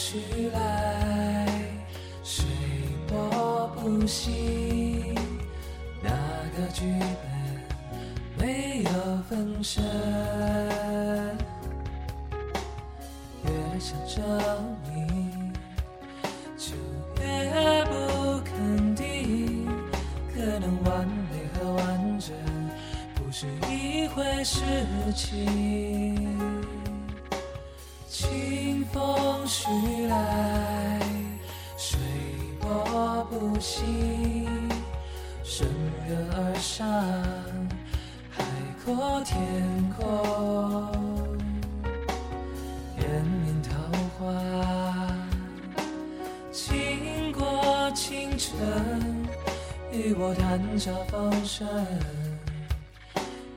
徐来，水波不息。那个剧本没有分身，越想证明，就越不肯定。可能完美和完整不是一回事情。清风徐来，水波不兴，顺流而上，海阔天空，延绵桃花，经过清晨，与我谈笑风生，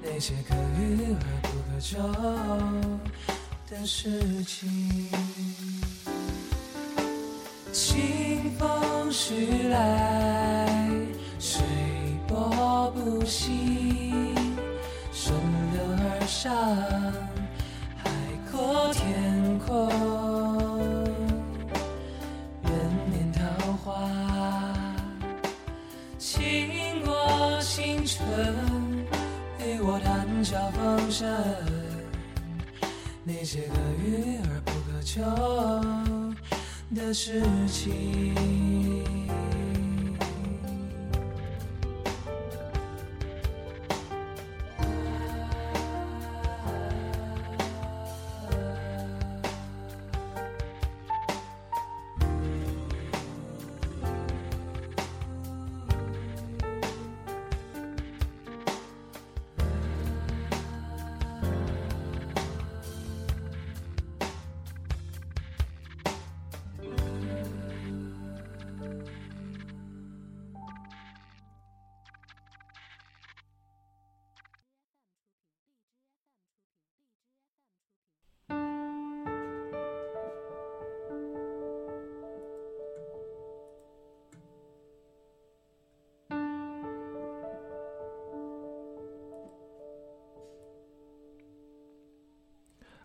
那些可遇而不可求。的事情，风徐来，水波不兴，顺流而上，海阔天空，人面桃花，倾国倾城，与我谈笑风生。那些可遇而不可求的事情。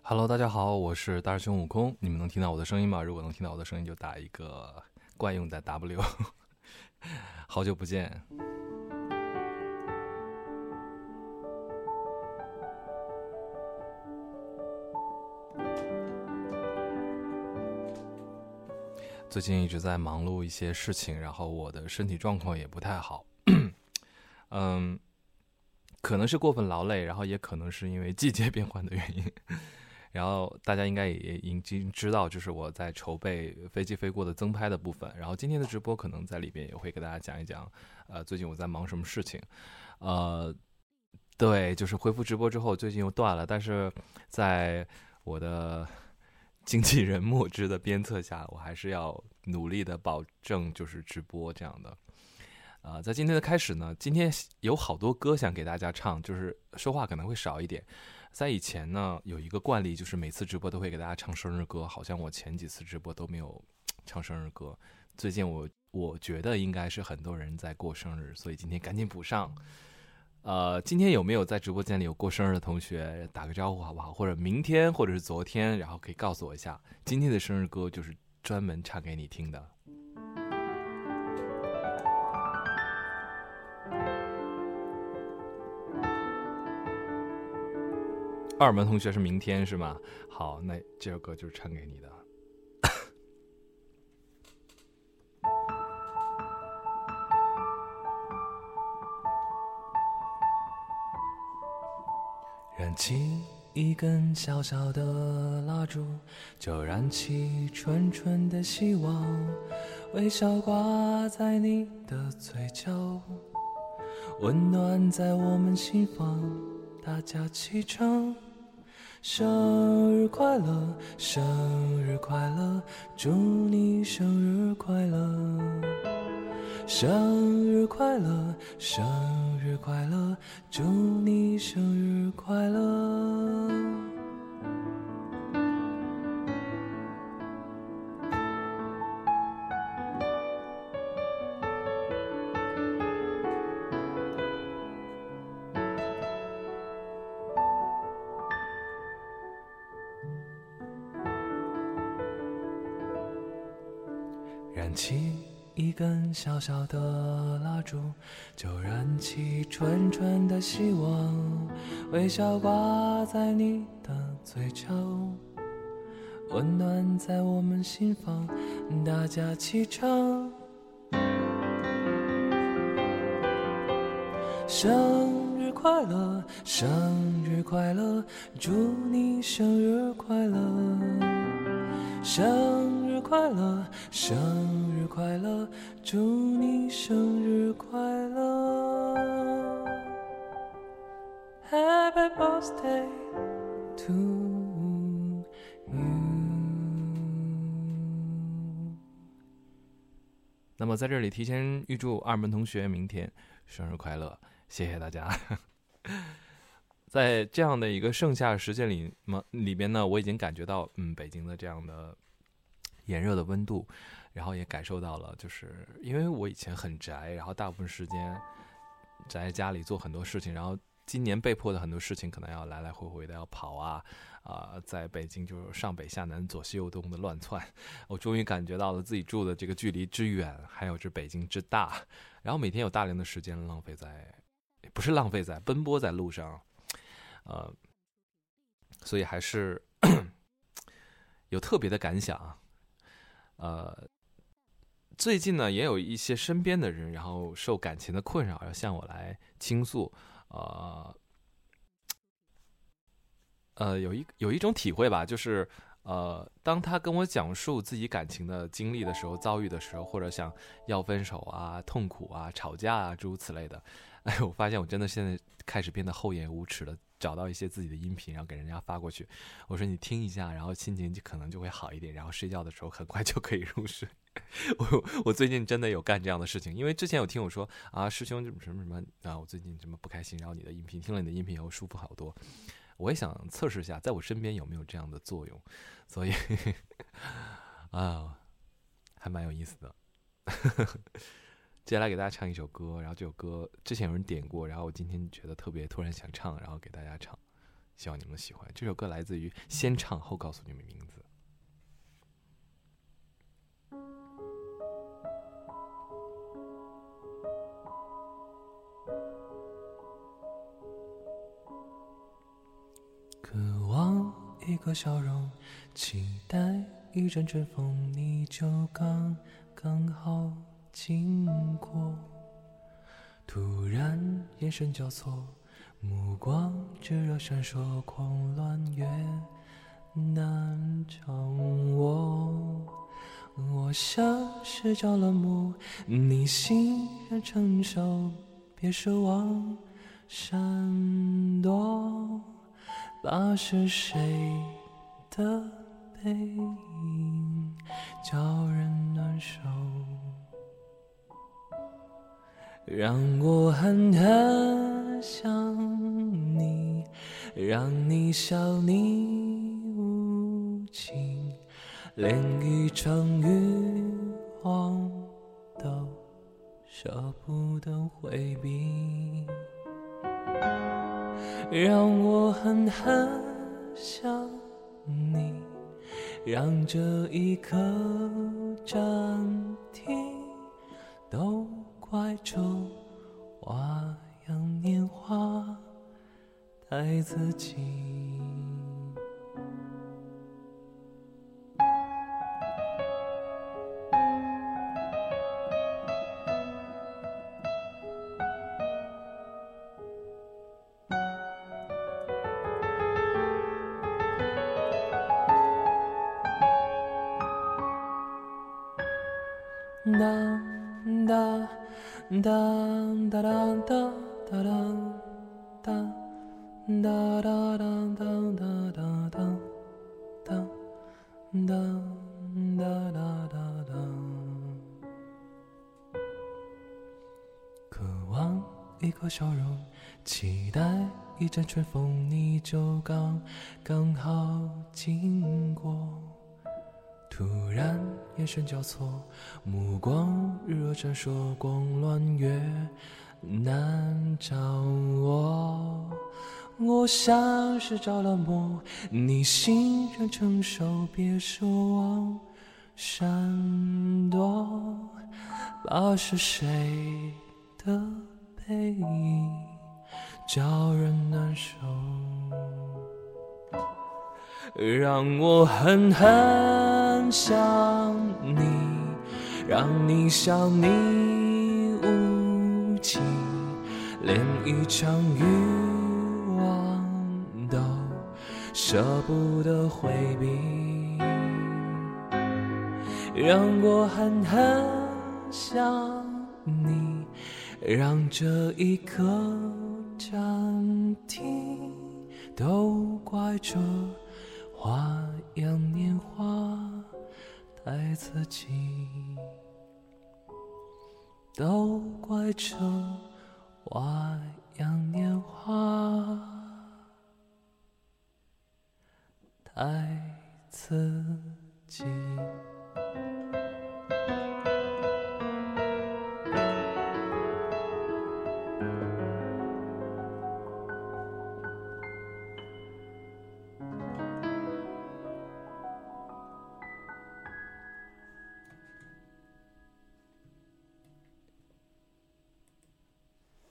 Hello，大家好，我是大师兄悟空。你们能听到我的声音吗？如果能听到我的声音，就打一个惯用的 W。好久不见。最近一直在忙碌一些事情，然后我的身体状况也不太好。嗯，可能是过分劳累，然后也可能是因为季节变换的原因。然后大家应该也已经知道，就是我在筹备飞机飞过的增拍的部分。然后今天的直播可能在里边也会给大家讲一讲，呃，最近我在忙什么事情。呃，对，就是恢复直播之后，最近又断了。但是在我的 经纪人墨汁的鞭策下，我还是要努力的保证就是直播这样的。呃，在今天的开始呢，今天有好多歌想给大家唱，就是说话可能会少一点。在以前呢，有一个惯例，就是每次直播都会给大家唱生日歌。好像我前几次直播都没有唱生日歌。最近我我觉得应该是很多人在过生日，所以今天赶紧补上。呃，今天有没有在直播间里有过生日的同学打个招呼好不好？或者明天，或者是昨天，然后可以告诉我一下，今天的生日歌就是专门唱给你听的。二门同学是明天是吗？好，那这首歌就是唱给你的。燃起一根小小的蜡烛，就燃起纯纯的希望，微笑挂在你的嘴角，温暖在我们心房，大家齐唱。生日快乐，生日快乐，祝你生日快乐！生日快乐，生日快乐，祝你生日快乐！小小的蜡烛，就燃起纯纯的希望，微笑挂在你的嘴角，温暖在我们心房，大家齐唱。生日快乐，生日快乐，祝你生日快乐！生日快乐，生日快乐，祝你生日快乐！Happy birthday to you。那么在这里提前预祝二门同学明天生日快乐。谢谢大家。在这样的一个盛夏时间里嘛，里边呢，我已经感觉到，嗯，北京的这样的炎热的温度，然后也感受到了，就是因为我以前很宅，然后大部分时间宅在家里做很多事情，然后今年被迫的很多事情，可能要来来回回的要跑啊啊，在北京就是上北下南左西右东的乱窜，我终于感觉到了自己住的这个距离之远，还有这北京之大，然后每天有大量的时间浪费在。不是浪费在奔波在路上，呃，所以还是 有特别的感想啊。呃，最近呢，也有一些身边的人，然后受感情的困扰，要向我来倾诉。呃，呃，有一有一种体会吧，就是呃，当他跟我讲述自己感情的经历的时候，遭遇的时候，或者想要分手啊、痛苦啊、吵架啊，诸如此类的。哎，我发现我真的现在开始变得厚颜无耻了。找到一些自己的音频，然后给人家发过去。我说你听一下，然后心情就可能就会好一点，然后睡觉的时候很快就可以入睡。我我最近真的有干这样的事情，因为之前有听我说啊，师兄什么什么什么啊，我最近什么不开心，然后你的音频听了你的音频以后舒服好多。我也想测试一下，在我身边有没有这样的作用，所以 啊，还蛮有意思的。接下来给大家唱一首歌，然后这首歌之前有人点过，然后我今天觉得特别突然想唱，然后给大家唱，希望你们喜欢。这首歌来自于先唱后告诉你们名字。渴望一个笑容，期待一阵春风，你就刚刚好。经过，突然眼神交错，目光炙热闪烁，狂乱越难掌握。我像是着了魔，你欣然承受，别奢望闪躲。那是谁的背影，叫人难受？让我狠狠想你，让你笑你无情，连一场欲望都舍不得回避。让我狠狠想你，让这一刻暂停，都。怀中花样年华，待自己。一阵春风，你就刚刚好经过。突然眼神交错，目光日热闪烁，光乱越难掌握。我像是着了魔，你欣然承受，别奢望闪躲，把是谁的背影叫人难受，让我狠狠想你，让你想你无情，连一场欲望都舍不得回避，让我狠狠想你，让这一刻暂停，都怪这花样年华太刺激，都怪这花样年华太刺激。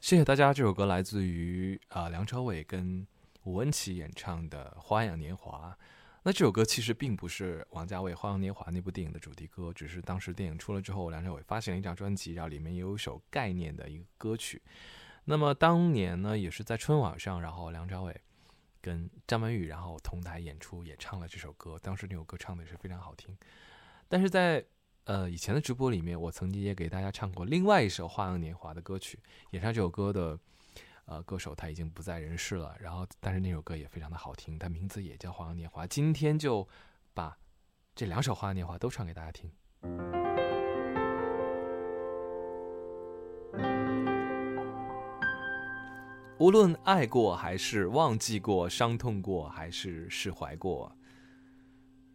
谢谢大家，这首歌来自于啊、梁朝伟跟吴恩琪演唱的《花样年华》。那这首歌其实并不是王家卫《花样年华》那部电影的主题歌，只是当时电影出了之后，梁朝伟发行了一张专辑，然后里面也有一首概念的一个歌曲。那么当年呢，也是在春晚上，然后梁朝伟跟张曼玉然后同台演出，也唱了这首歌。当时那首歌唱的也是非常好听。但是在呃以前的直播里面，我曾经也给大家唱过另外一首《花样年华》的歌曲。演唱这首歌的呃歌手他已经不在人世了，然后但是那首歌也非常的好听，它名字也叫《花样年华》。今天就把这两首《花样年华》都唱给大家听。无论爱过还是忘记过，伤痛过还是释怀过，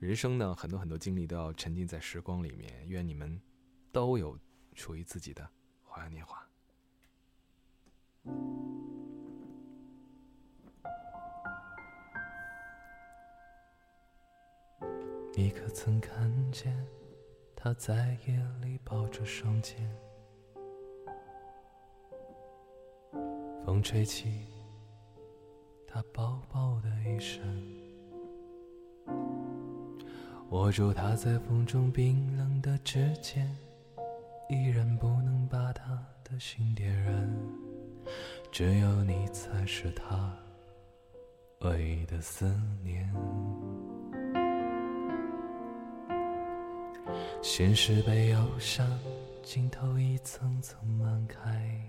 人生呢，很多很多经历都要沉浸在时光里面。愿你们都有属于自己的花样年华。你可曾看见他在夜里抱着双肩？风吹起他薄薄的衣衫，握住他在风中冰冷的指尖，依然不能把他的心点燃。只有你才是他唯一的思念。现实被忧伤镜头一层层漫开，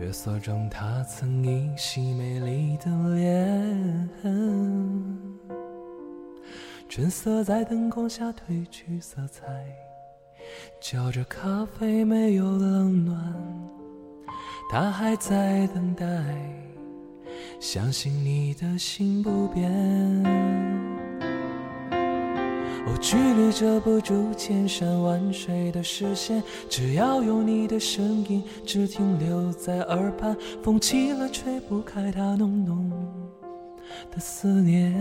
月色中她曾依稀美丽的脸，春色在灯光下褪去色彩，叫着咖啡没有冷暖，她还在等待，相信你的心不变。我，距离遮不住千山万水的视线，只要有你的声音，只停留在耳畔，风起了吹不开它浓浓的思念，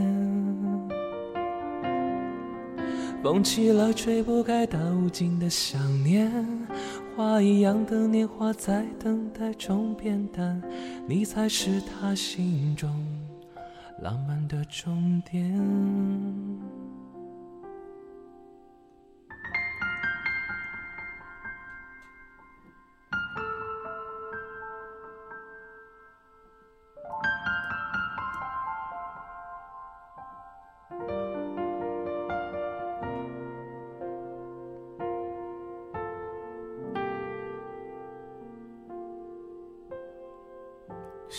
风起了吹不开它无尽的想念，花一样的年华在等待中变淡，你才是他心中浪漫的终点。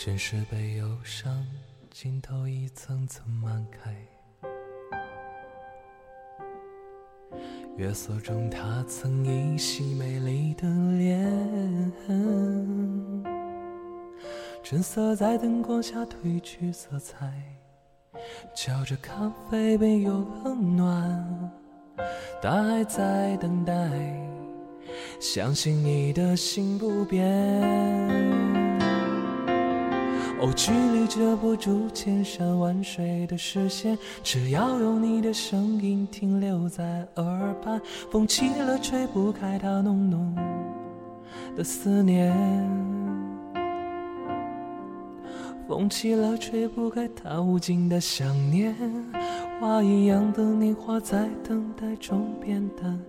现实被忧伤镜头一层层漫开，月色中她曾依稀美丽的脸，春色在灯光下褪去色彩，叫着咖啡杯又温暖，大海在等待，相信你的心不变。哦，距离遮不住千山万水的视线，只要有你的声音停留在耳畔，风起了吹不开它浓浓的思念，风起了吹不开它无尽的想念，花一样的年华在等待中变淡，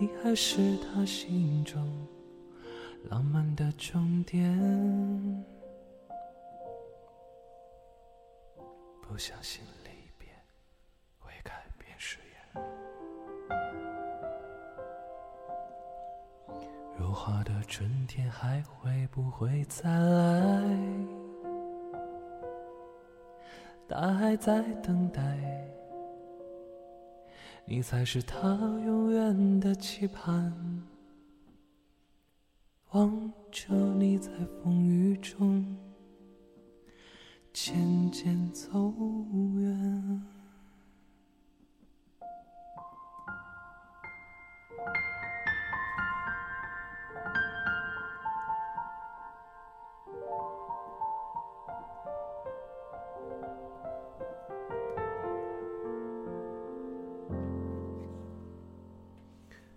你还是他心中浪漫的终点。不相信离别会改变誓言。如花的春天还会不会再来？大海在等待，你才是他永远的期盼。望着你在风雨中。渐渐走远。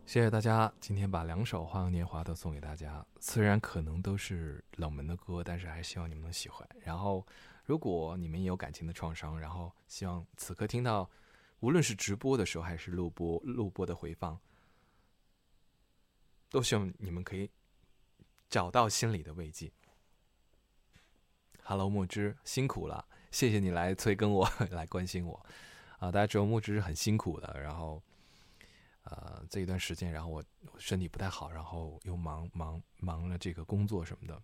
谢谢大家，今天把两首《花样年华》都送给大家。虽然可能都是冷门的歌，但是还希望你们能喜欢。然后。如果你们也有感情的创伤，然后希望此刻听到，无论是直播的时候还是录播录播的回放，都希望你们可以找到心里的慰藉。Hello，墨汁，辛苦了，谢谢你来催更我，来关心我。啊，大家知道墨汁是很辛苦的，然后，呃，这一段时间，然后我身体不太好，然后又忙忙忙了这个工作什么的，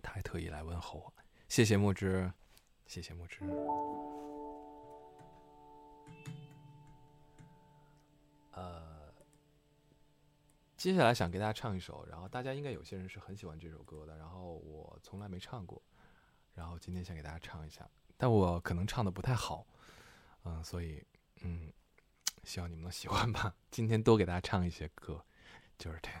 他还特意来问候我。谢谢木之，谢谢木之。呃，接下来想给大家唱一首，然后大家应该有些人是很喜欢这首歌的，然后我从来没唱过，然后今天想给大家唱一下，但我可能唱的不太好，嗯，所以嗯，希望你们能喜欢吧。今天多给大家唱一些歌，就是这样。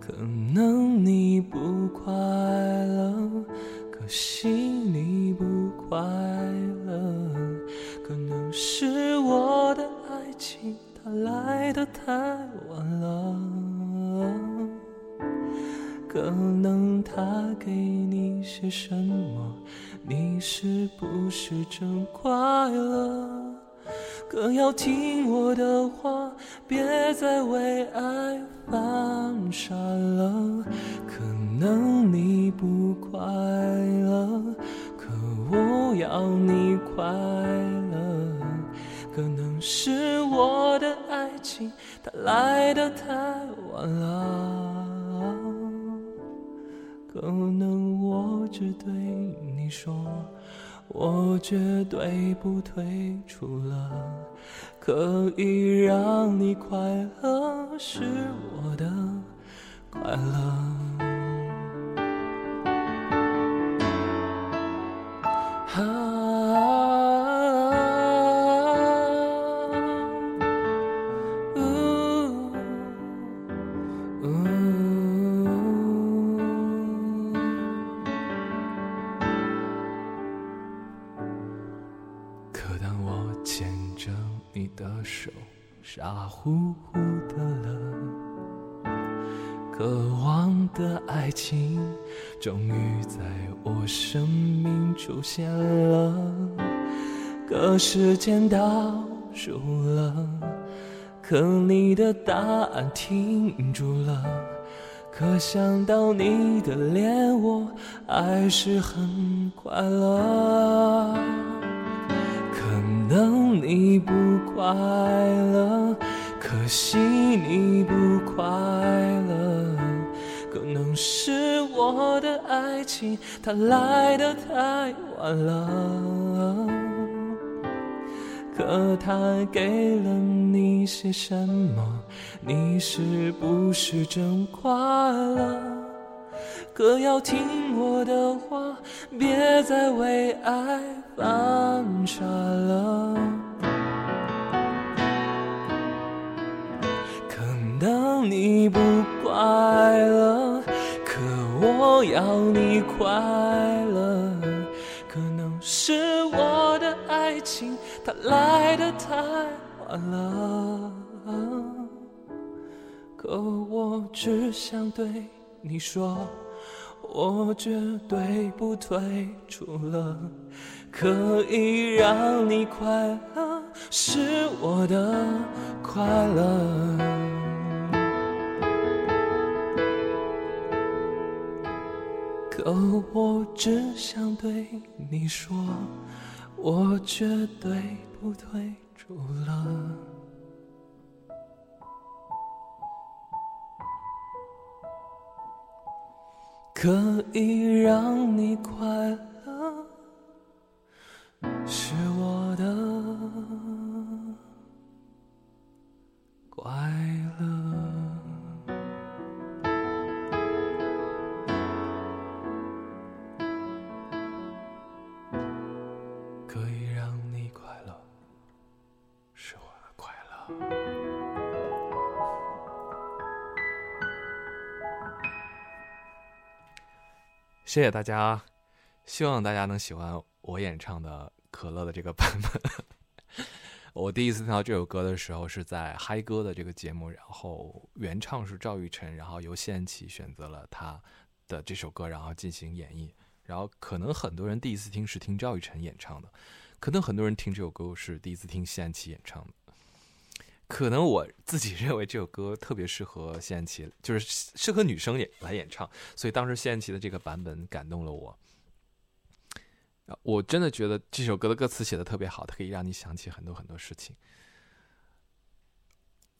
可能你不快乐，可惜你不快乐。可能是我的爱情它来的太晚了，可能他给你些什么，你是不是真快乐？可要听我的话，别再为爱犯傻了。可能你不快乐，可我要你快乐。可能是我的爱情它来的太晚了，可能我只对你说。我绝对不退出了，可以让你快乐是我的快乐。啊，呼呼的了。渴望的爱情终于在我生命出现了，可时间倒数了，可你的答案停住了。可想到你的脸，我还是很快乐。可能你不快乐，可惜你不快乐。可能是我的爱情，它来的太晚了。可他给了你些什么？你是不是真快乐？可要听我的话，别再为爱犯傻了。可能你不快乐，可我要你快乐。可能是我的爱情。它来的太晚了，可我只想对你说，我绝对不退出了。可以让你快乐，是我的快乐。而我只想对你说。我绝对不退出了，可以让你快乐，是我的快谢谢大家，希望大家能喜欢我演唱的《可乐》的这个版本。我第一次听到这首歌的时候是在嗨歌的这个节目，然后原唱是赵玉晨，然后由谢安琪选择了他的这首歌，然后进行演绎。然后可能很多人第一次听是听赵玉晨演唱的，可能很多人听这首歌是第一次听谢安琪演唱的。可能我自己认为这首歌特别适合谢安琪，就是适合女生演来演唱，所以当时谢安琪的这个版本感动了我。我真的觉得这首歌的歌词写的特别好，它可以让你想起很多很多事情。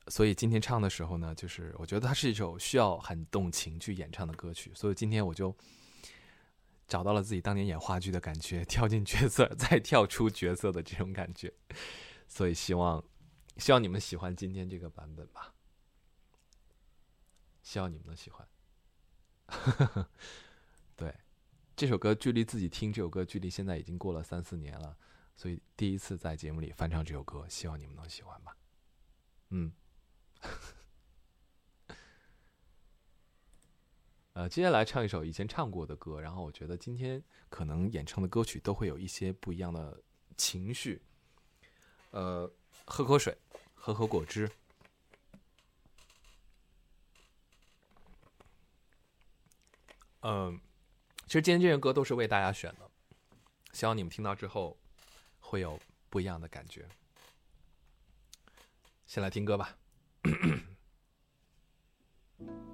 所以今天唱的时候呢，就是我觉得它是一首需要很动情去演唱的歌曲，所以今天我就找到了自己当年演话剧的感觉，跳进角色再跳出角色的这种感觉，所以希望。希望你们喜欢今天这个版本吧，希望你们能喜欢。对，这首歌距离自己听这首歌距离现在已经过了三四年了，所以第一次在节目里翻唱这首歌，希望你们能喜欢吧。嗯，呃，接下来唱一首以前唱过的歌，然后我觉得今天可能演唱的歌曲都会有一些不一样的情绪。呃，喝口水。喝喝果汁。嗯，其实今天这些歌都是为大家选的，希望你们听到之后会有不一样的感觉。先来听歌吧。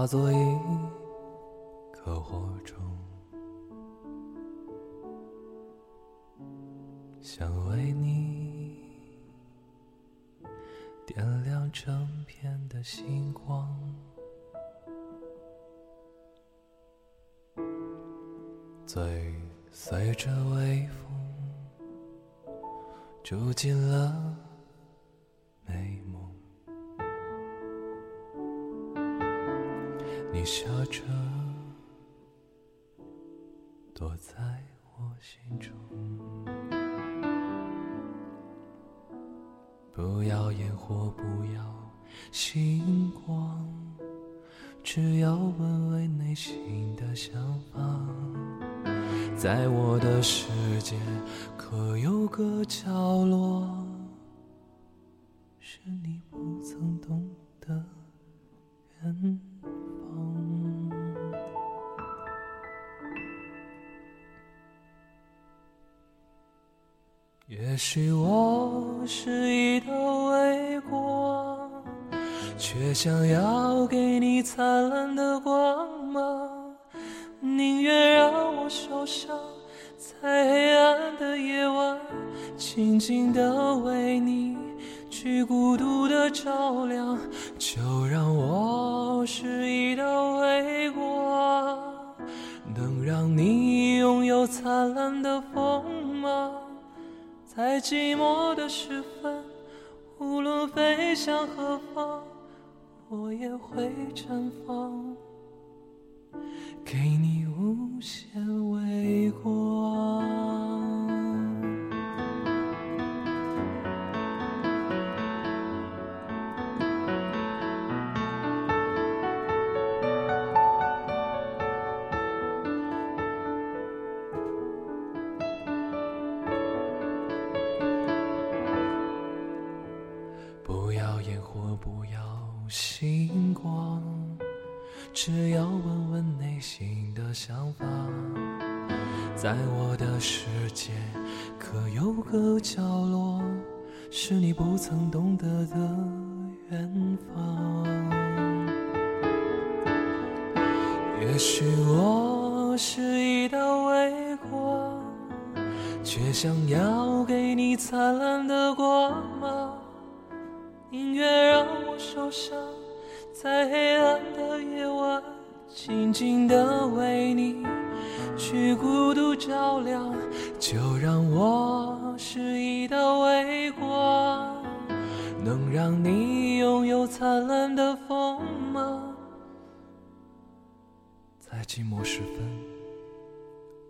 化作一你笑着，躲在我心中。不要烟火，不要星光，只要问问内心的想法。在我的世界，可有个角想要给你灿烂的光芒。宁愿让我受伤，在黑暗的夜晚，静静的为你去孤独的照亮。就让我是一道微光，能让你拥有灿烂的锋芒。在寂寞的时分，无论飞向何方，我也会绽放，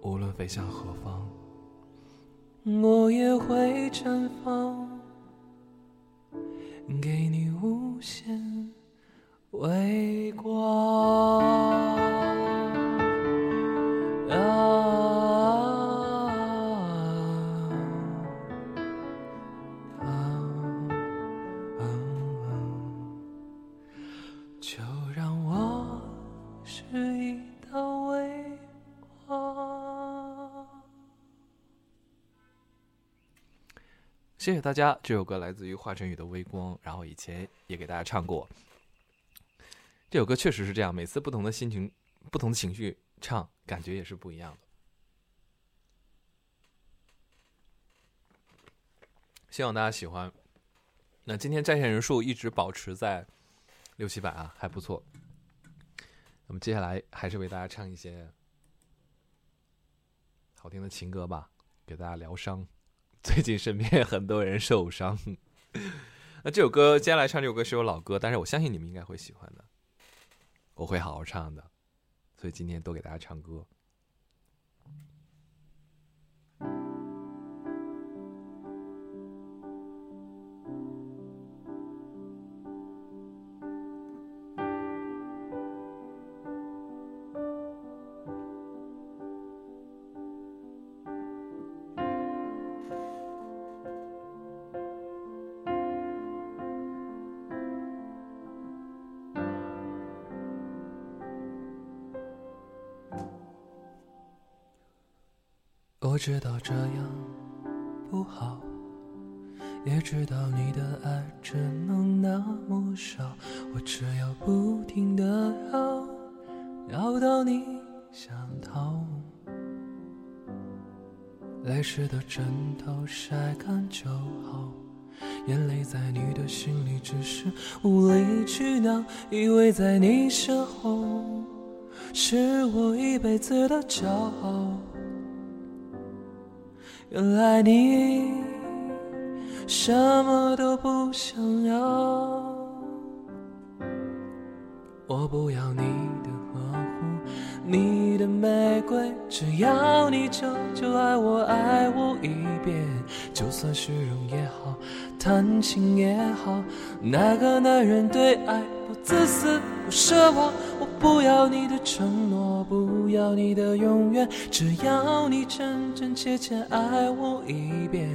无论飞向何方，我也会绽放。给你无限微光。谢谢大家，这首歌来自于华晨宇的《微光》，然后以前也给大家唱过。这首歌确实是这样，每次不同的心情、不同的情绪唱，感觉也是不一样的。希望大家喜欢。那今天在线人数一直保持在六七百啊，还不错。那么接下来还是为大家唱一些好听的情歌吧，给大家疗伤。最近身边很多人受伤。那这首歌接下来唱这首歌是首老歌，但是我相信你们应该会喜欢的，我会好好唱的。所以今天多给大家唱歌。知道这样不好，也知道你的爱只能那么少，我只要不停的让要到你想逃。泪湿的枕头晒干就好，眼泪在你的心里只是无理取闹，以为在你身后是我一辈子的骄傲。原来你什么都不想要，我不要你。只要你久久爱我，爱我一遍，就算虚荣也好，贪心也好，哪个男人对爱不自私不奢望？我不要你的承诺，不要你的永远，只要你真真切切爱我一遍。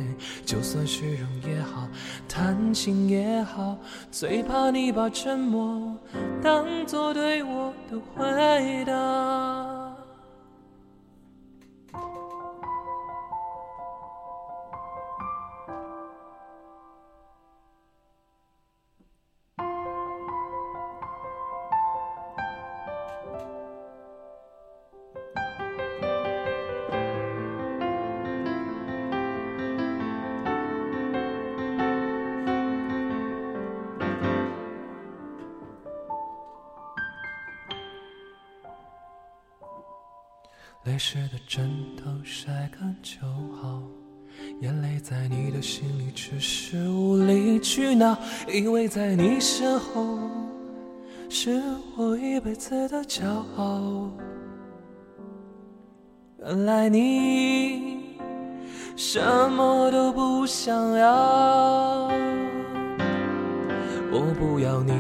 就算虚荣也好，贪心也好，最怕你把沉默当作对我的回答。Thank you. 泪湿的枕头晒干就好，眼泪在你的心里只是无理取闹，以为在你身后是我一辈子的骄傲。原来你什么都不想要，我不要你，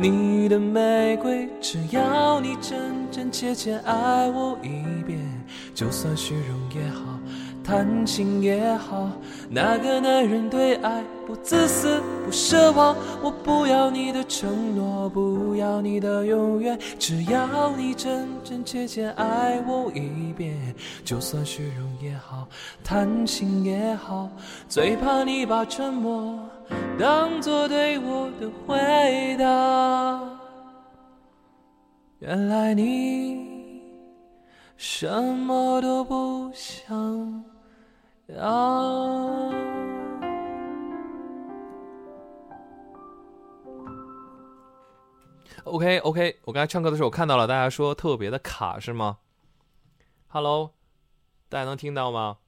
你的玫瑰，只要你真真切切爱我一遍，就算虚荣也好，谈心也好，哪个男人对爱不自私不奢望？我不要你的承诺，不要你的永远，只要你真真切切爱我一遍，就算虚荣也好，贪心也好，最怕你把沉默当作对我的回答。原来你什么都不想啊。OK OK，我刚才唱歌的时候我看到了，大家说特别的卡是吗？Hello，大家能听到吗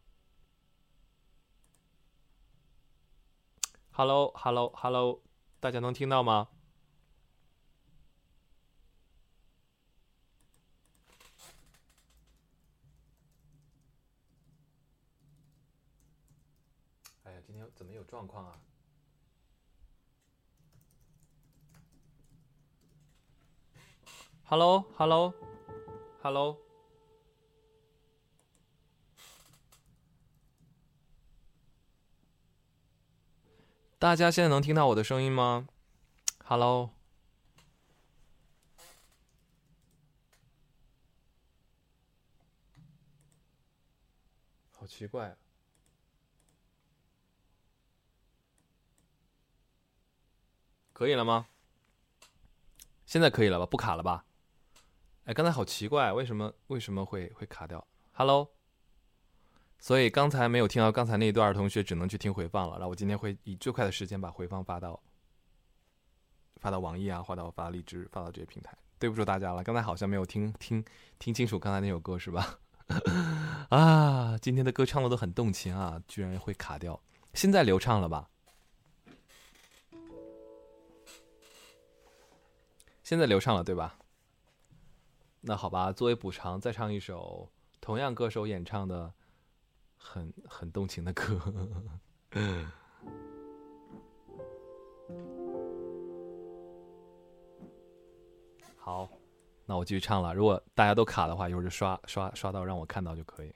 ？Hello Hello Hello，大家能听到吗？哎呀，今天怎么有状况啊？Hello，Hello，Hello，大家现在能听到我的声音吗？Hello，好奇怪啊！可以了吗？现在可以了吧？不卡了吧？哎，刚才好奇怪，为什么为什么会会卡掉？Hello，所以刚才没有听到刚才那一段的同学，只能去听回放了。然后我今天会以最快的时间把回放发到发到网易啊，发到发荔枝，发到这些平台。对不住大家了，刚才好像没有听听听清楚刚才那首歌是吧？啊，今天的歌唱的都很动情啊，居然会卡掉。现在流畅了吧？现在流畅了，对吧？那好吧，作为补偿，再唱一首同样歌手演唱的很很动情的歌。好，那我继续唱了。如果大家都卡的话，一会儿就刷刷刷到让我看到就可以。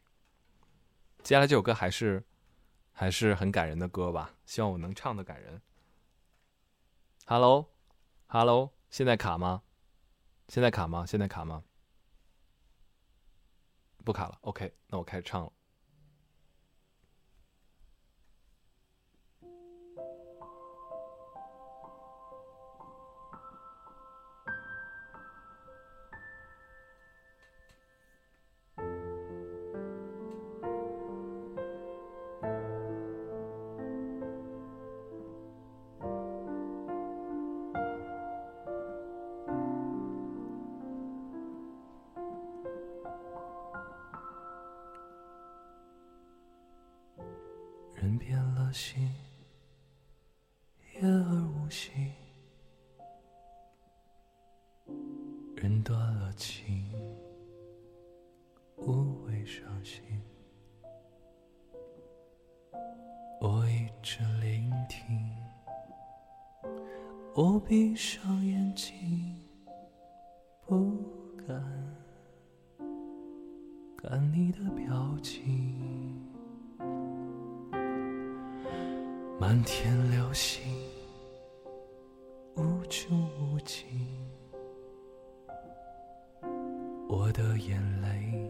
接下来这首歌还是还是很感人的歌吧，希望我能唱的感人。Hello，Hello，现在卡吗？现在卡吗？现在卡吗？不卡了，OK，那我开始唱了。心，言而无信，人断了情，无谓伤心。我一直聆听，我闭上眼睛，不敢看你的表情。满天流星，无穷无尽，我的眼泪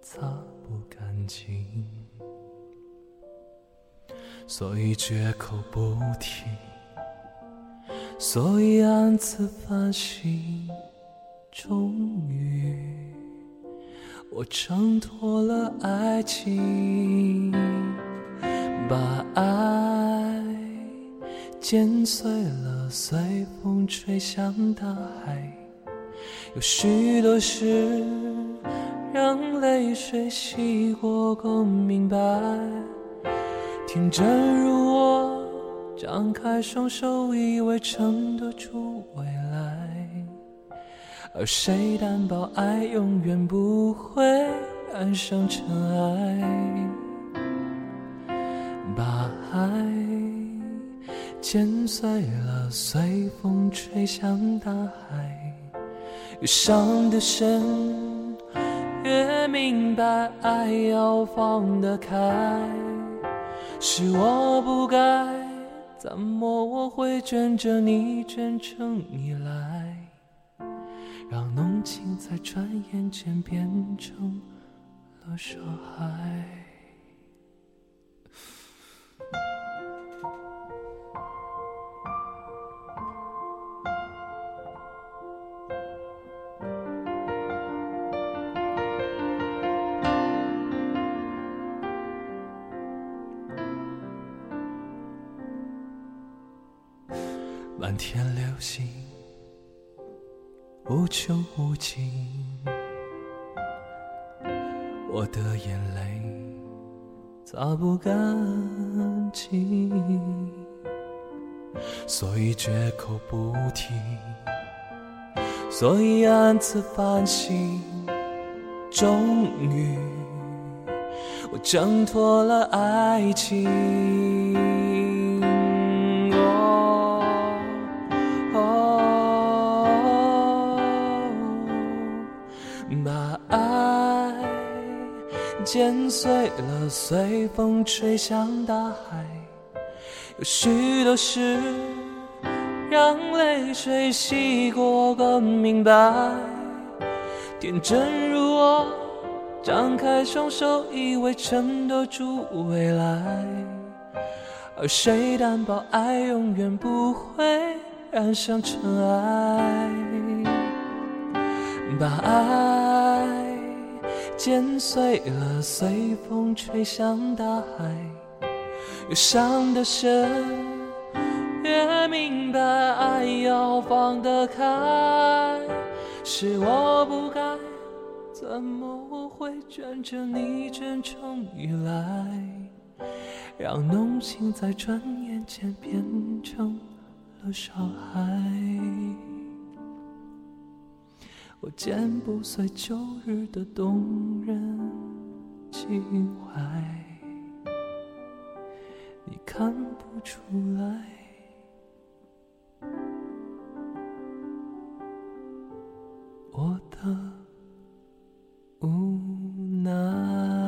擦不干净，所以绝口不提，所以暗自反省。终于，我挣脱了爱情。把爱剪碎了，随风吹向大海。有许多事让泪水洗过更明白。天真如我，张开双手，以为撑得住未来。而谁担保爱永远不会染上尘埃？剪碎了，随风吹向大海。越伤得深，越明白爱要放得开。是我不该，怎么我会卷着你卷成依赖，让浓情在转眼间变成了伤害。心，无穷无尽，我的眼泪擦不干净，所以绝口不提，所以暗自反省。终于，我挣脱了爱情。剪碎了，随风吹向大海。有许多事，让泪水洗过更明白。天真如我，张开双手，以为撑得住未来。而谁担保爱永远不会染上尘埃？把爱。剪碎了，随风吹向大海。越伤得深，越明白爱要放得开。是我不该，怎么我会卷着你卷成依赖，让浓情在转眼间变成了伤害。我剪不碎旧日的动人情怀，你看不出来我的无奈。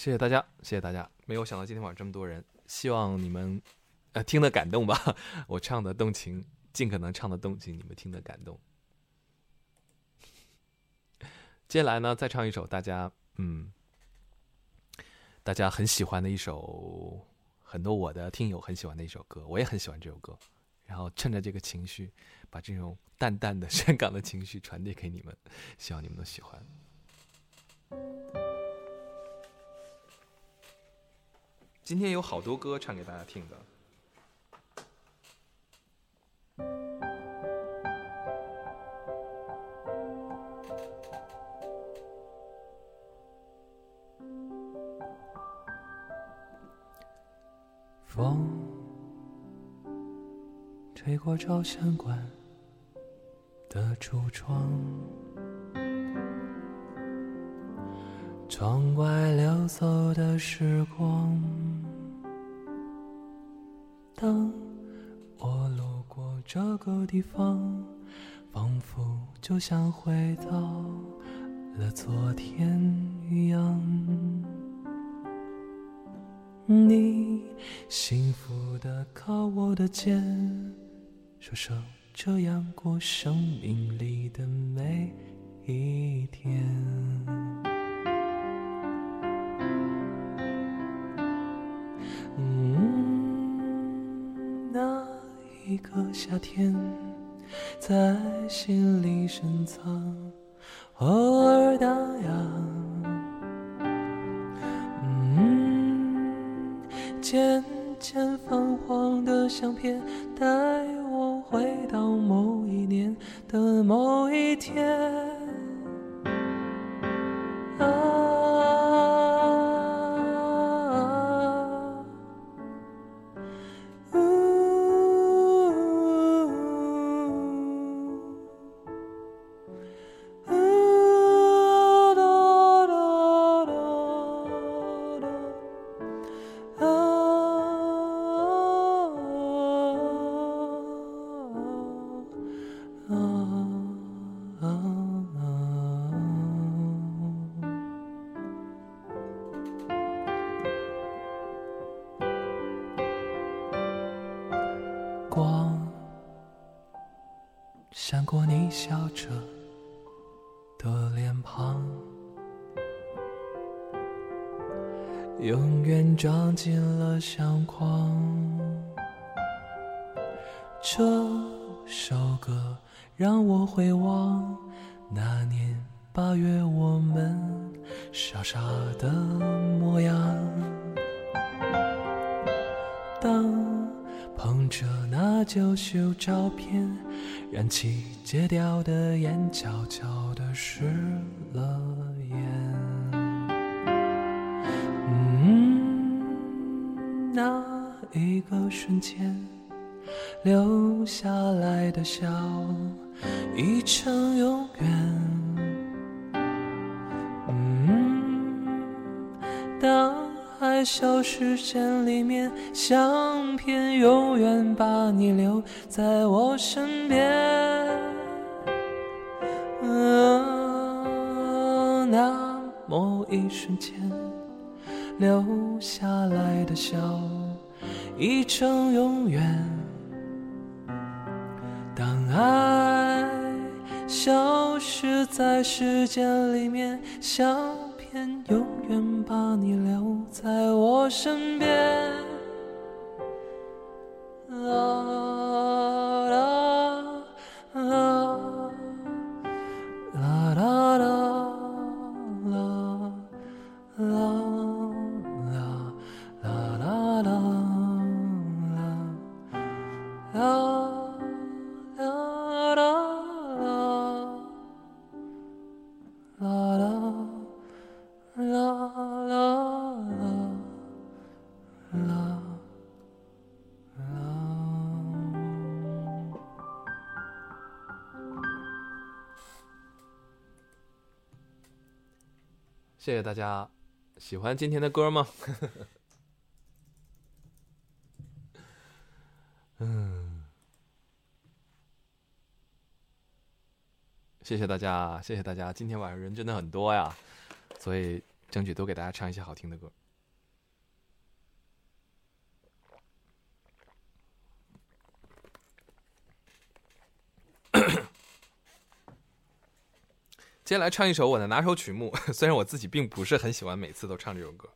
谢谢大家，谢谢大家。没有想到今天晚上这么多人，希望你们呃听得感动吧。我唱的动情，尽可能唱的动情，你们听得感动。接下来呢，再唱一首大家嗯大家很喜欢的一首，很多我的听友很喜欢的一首歌，我也很喜欢这首歌。然后趁着这个情绪，把这种淡淡的 香港的情绪传递给你们，希望你们都喜欢。今天有好多歌唱给大家听的。风吹过照相馆的橱窗窗外溜走的时光。当我路过这个地方，仿佛就像回到了昨天一样。你幸福的靠我的肩，说声这样过生命里的每一天。夏天，在心里深藏，悄悄地湿了眼。嗯，那一个瞬间，留下来的笑，已成永远。嗯，当爱消失间里面，相片永远把你留在我身边。那某一瞬间留下来的笑，已成永远。当爱消失在时间里面，相片永远把你留在我身边。谢谢大家，喜欢今天的歌吗？嗯，谢谢大家，谢谢大家，今天晚上人真的很多呀，所以争取多给大家唱一些好听的歌。接下来唱一首我的拿手曲目，虽然我自己并不是很喜欢每次都唱这首歌。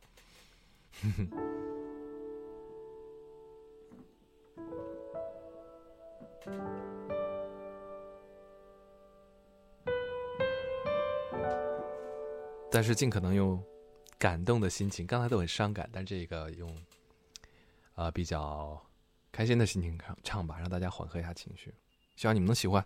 但是尽可能用感动的心情，刚才都很伤感，但这个用啊、呃比较开心的心情唱唱吧，让大家缓和一下情绪，希望你们能喜欢。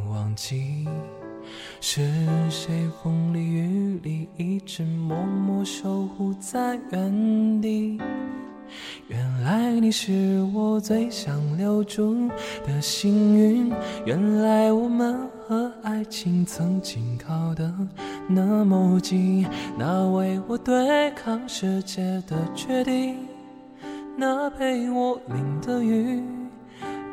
忘记，是谁风里雨里一直默默守护在原地？原来你是我最想留住的幸运，原来我们和爱情曾经靠得那么近，那为我对抗世界的决定，那陪我淋的雨。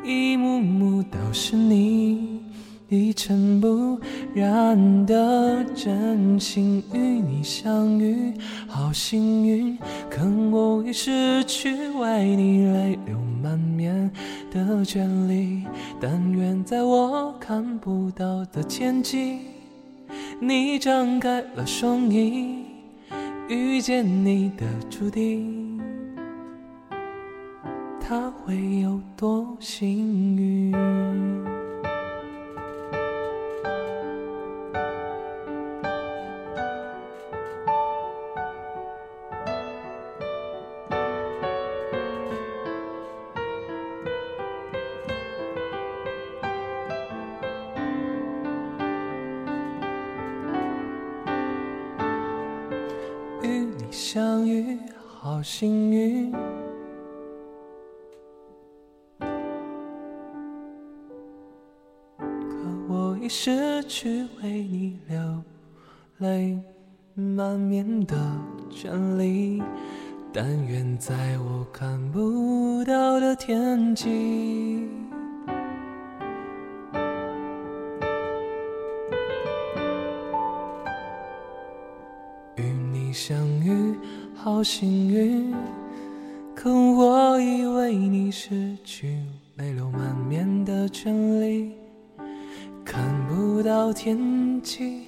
一幕幕都是你，一尘不染的真心与你相遇，好幸运。可我已失去为你泪流满面的权利。但愿在我看不到的天际，你张开了双翼，遇见你的注定。他会有多幸运？好幸运。可我已失去为你流泪满面的权利，但愿在我看不到的天际，与你相，好幸运。可我已为你失去泪流满面的权利。看不到天际，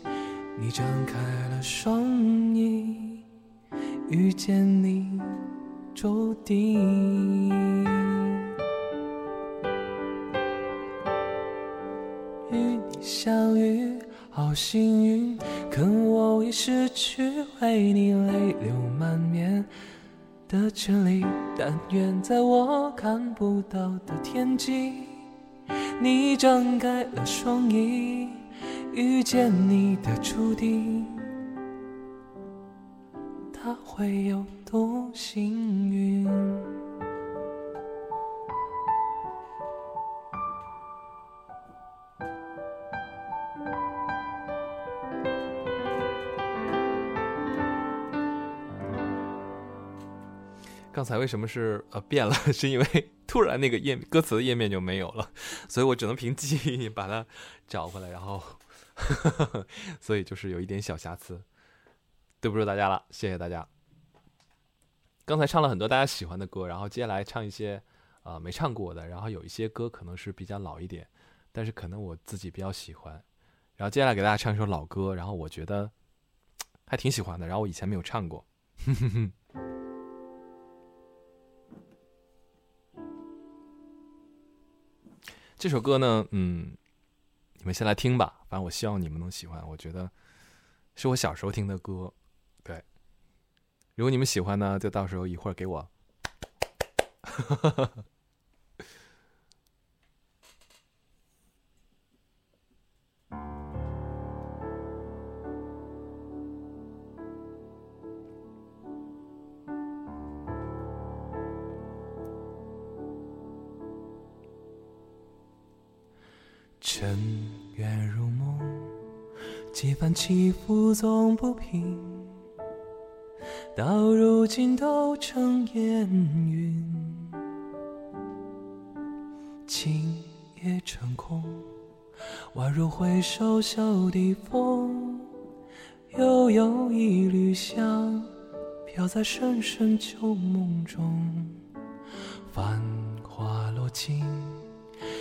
你张开了双翼，遇见你注定。与你相遇，好幸运，可我已失去为你泪流满面的权利。但愿在我看不到的天际。你张开了双翼，遇见你的注定，他会有多幸运？刚才为什么是呃变了？是因为 突然那个页歌词的页面就没有了，所以我只能凭记忆把它找回来，然后，所以就是有一点小瑕疵，对不住大家了，谢谢大家。刚才唱了很多大家喜欢的歌，然后接下来唱一些呃没唱过的，然后有一些歌可能是比较老一点，但是可能我自己比较喜欢，然后接下来给大家唱一首老歌，然后我觉得还挺喜欢的，然后我以前没有唱过。这首歌呢，嗯，你们先来听吧。反正我希望你们能喜欢。我觉得是我小时候听的歌，对。如果你们喜欢呢，就到时候一会儿给我。尘缘如梦，几番起伏总不平，到如今都成烟云。情也成空，宛如回首小底风，悠悠一缕香，飘在深深旧梦中，繁华落尽。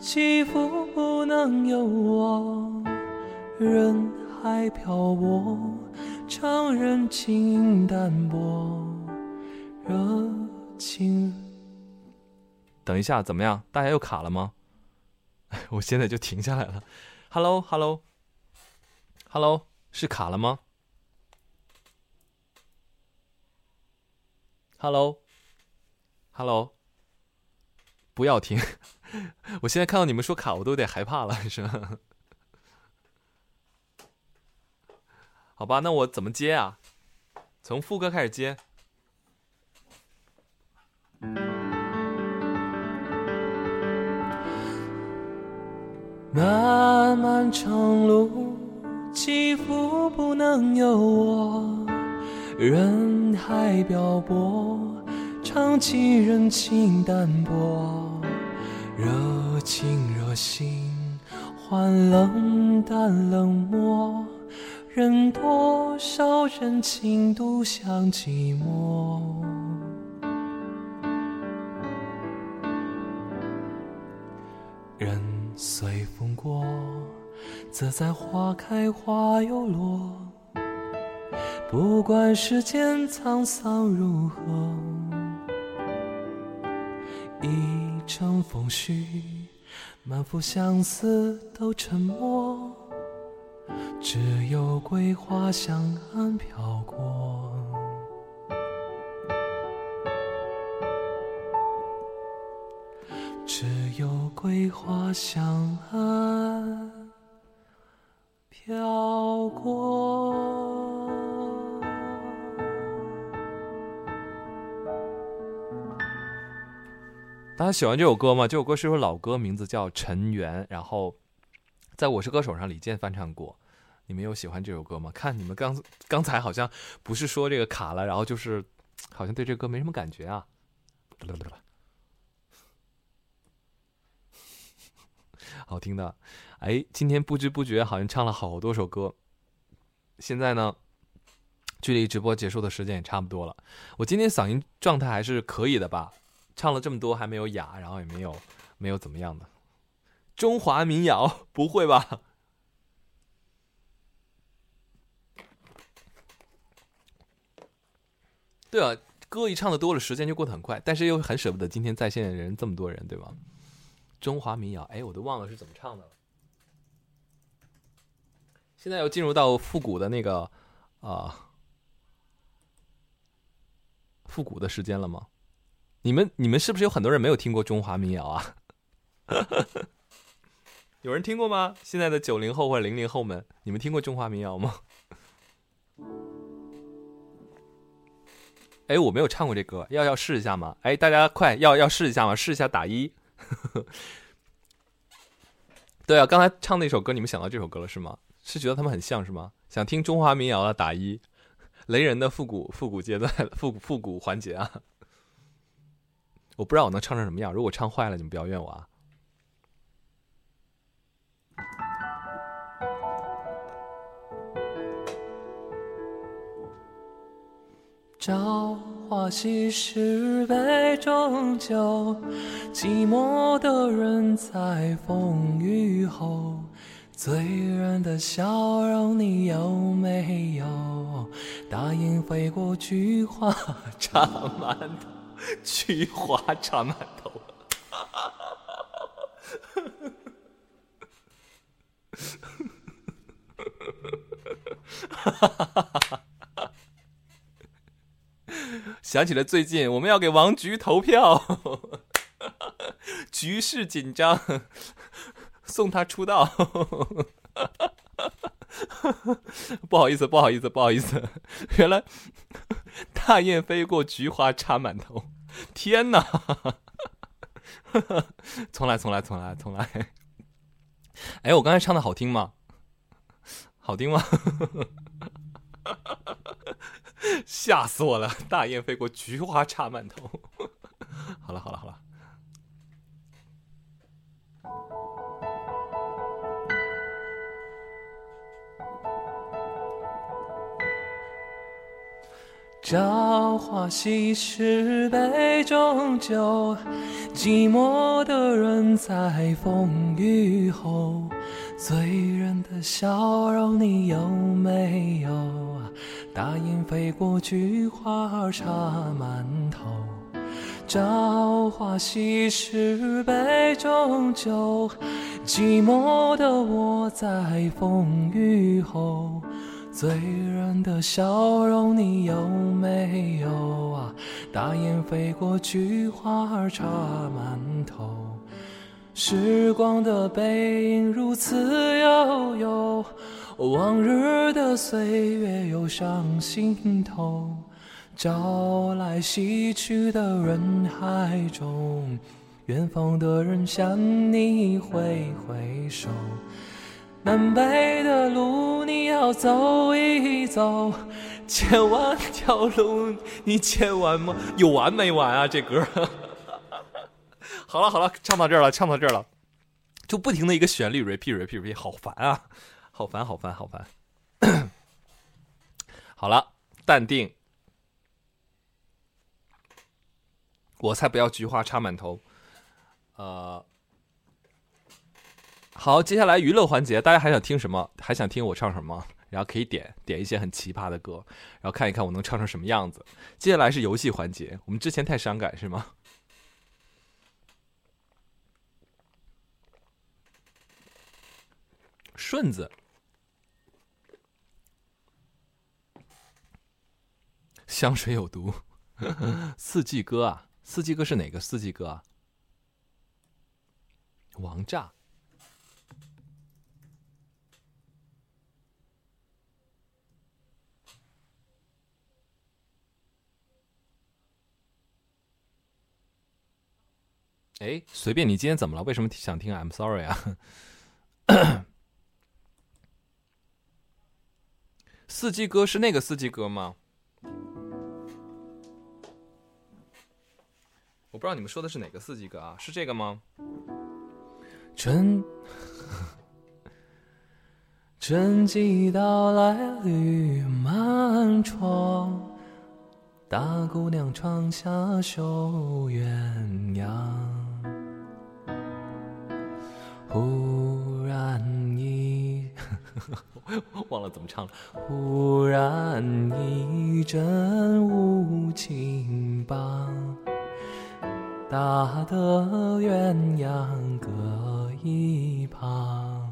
起伏。不能有我，人海漂泊，常人情淡薄，热情。等一下，怎么样？大家又卡了吗？我现在就停下来了。Hello，Hello，Hello，是卡了吗？Hello，Hello，不要停。我现在看到你们说卡，我都有点害怕了，是吗？好吧，那我怎么接啊？从副歌开始接。漫漫长路，起伏不能有我，人海漂泊，唱起人情淡薄。热情热心，换冷淡冷漠，任多少人情独享寂寞。人随风过，自在花开花又落，不管世间沧桑如何。一。乘风絮，满腹相思都沉默，只有桂花香暗飘过。只有桂花香暗飘过。大家喜欢这首歌吗？这首歌是一首老歌，名字叫《尘缘》，然后在我是歌手上李健翻唱过。你们有喜欢这首歌吗？看你们刚刚才好像不是说这个卡了，然后就是好像对这歌没什么感觉啊。好听的，哎，今天不知不觉好像唱了好多首歌。现在呢，距离直播结束的时间也差不多了。我今天嗓音状态还是可以的吧？唱了这么多还没有哑，然后也没有没有怎么样的中华民谣，不会吧？对啊，歌一唱的多了，时间就过得很快，但是又很舍不得今天在线的人这么多人，对吧？中华民谣，哎，我都忘了是怎么唱的了。现在要进入到复古的那个啊，复古的时间了吗？你们你们是不是有很多人没有听过中华民谣啊？有人听过吗？现在的九零后或者零零后们，你们听过中华民谣吗？哎，我没有唱过这歌，要要试一下吗？哎，大家快要要试一下吗？试一下打一。对啊，刚才唱那首歌，你们想到这首歌了是吗？是觉得他们很像是吗？想听中华民谣的打一，雷人的复古复古阶段复古复古环节啊。我不知道我能唱成什么样，如果唱坏了，你们不要怨我啊。朝花夕拾杯中酒，寂寞的人在风雨后，醉人的笑容你有没有？大雁飞过，菊花 插满头。菊花插满头。想起了最近我们要给王菊投票，局势紧张，送他出道。不好意思，不好意思，不好意思，原来 大雁飞过，菊花插满头。天哪！重来，重来，重来，重来。哎，我刚才唱的好听吗？好听吗？吓死我了！大雁飞过，菊花插满头。好了，好了，好了。朝花夕拾杯中酒，寂寞的人在风雨后。醉人的笑容，你有没有？大雁飞过，菊花插满头。朝花夕拾杯中酒，寂寞的我在风雨后。醉人的笑容，你有没有啊？大雁飞过，菊花插满头。时光的背影如此悠悠，往日的岁月涌上心头。朝来夕去的人海中，远方的人向你挥挥手。南北的路你要走一走，千万条路你千万莫有完没完啊？这歌。好了好了，唱到这儿了，唱到这儿了，就不停的一个旋律，repeat repeat repeat，好烦啊，好烦好烦好烦。好了，淡定，我才不要菊花插满头。呃，好，接下来娱乐环节，大家还想听什么？还想听我唱什么？然后可以点点一些很奇葩的歌，然后看一看我能唱成什么样子。接下来是游戏环节，我们之前太伤感是吗？顺子，香水有毒。四季歌啊，四季歌是哪个四季歌啊？王炸。哎，随便你今天怎么了？为什么想听？I'm sorry 啊。四季歌是那个四季歌吗？我不知道你们说的是哪个四季歌啊？是这个吗？春春季到来绿满窗，大姑娘窗下绣鸳鸯。忽然一。忘了怎么唱了。忽然一阵无情棒，打得鸳鸯各一旁。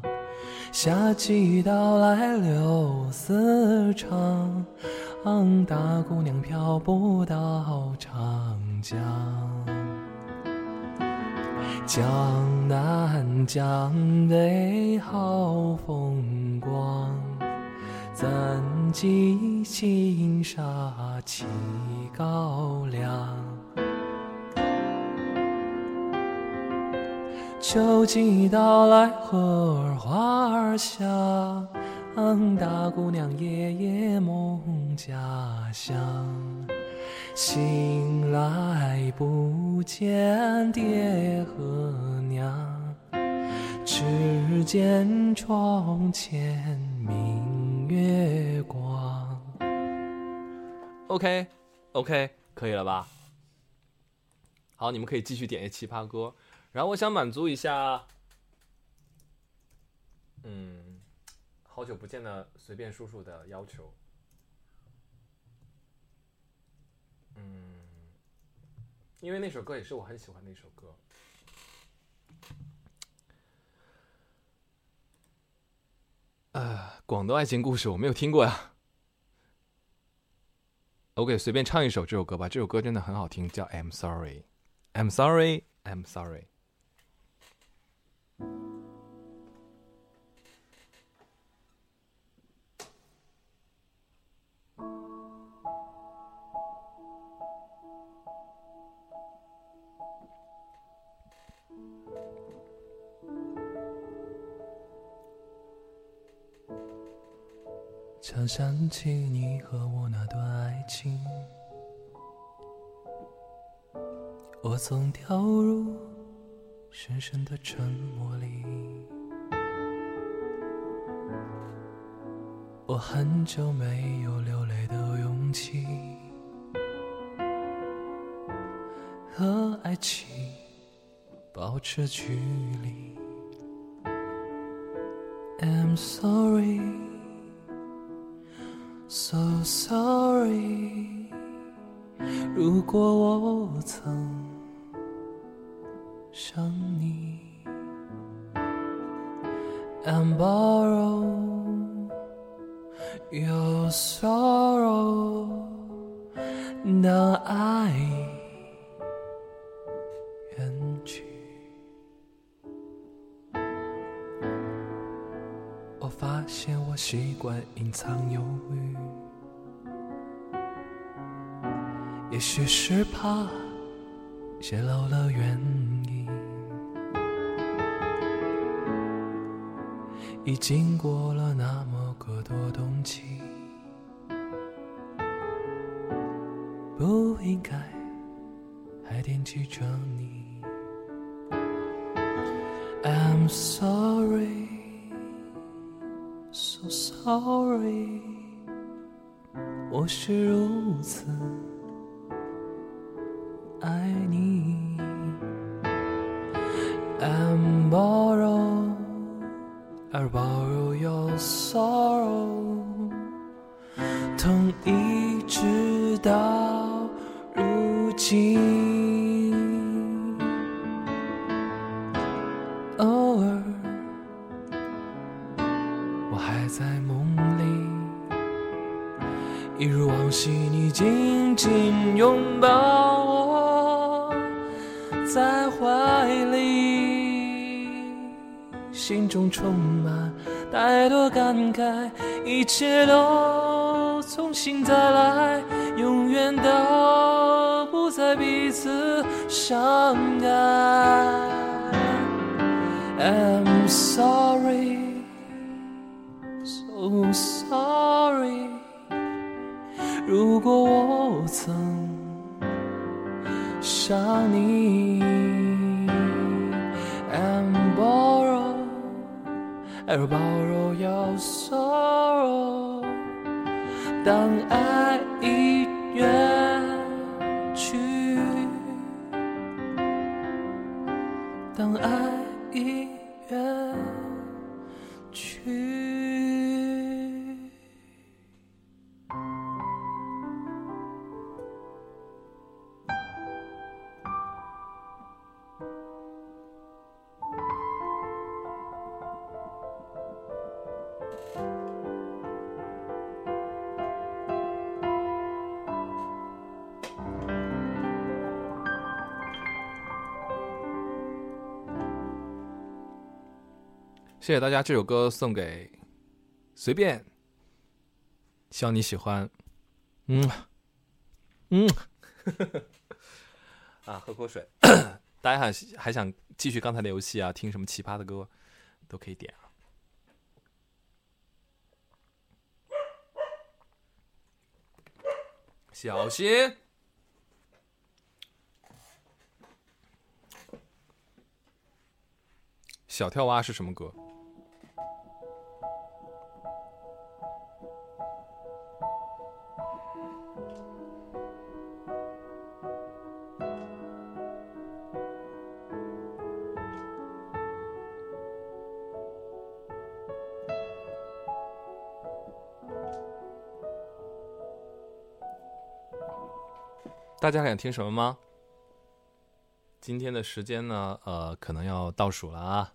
夏季到来柳丝长，大姑娘飘不到长江。江南江北好风光，怎及青纱起高粱？秋季到来荷儿花儿香，大姑娘夜夜梦家乡。醒来不见爹和娘，只见窗前明月光。OK OK，可以了吧？好，你们可以继续点一奇葩歌。然后我想满足一下，嗯，好久不见的随便叔叔的要求。嗯，因为那首歌也是我很喜欢的一首歌。呃，广东爱情故事我没有听过呀。OK，随便唱一首这首歌吧。这首歌真的很好听，叫《I'm Sorry》。I'm sorry, I'm sorry。想想起你和我那段爱情，我总掉入深深的沉默里。我很久没有流泪的勇气，和爱情保持距离。I'm sorry。So sorry，如果我曾伤你，and borrow your sorrow， 惯隐藏忧郁。也许是怕泄露了原因，已经过了那么个多冬季，不应该还惦记着你。I'm sorry, sorry，我是如此。爱你当爱。谢谢大家，这首歌送给随便，希望你喜欢。嗯嗯，啊，喝口水。大家还还想继续刚才的游戏啊？听什么奇葩的歌都可以点啊。小心，小跳蛙是什么歌？大家想听什么吗？今天的时间呢？呃，可能要倒数了啊！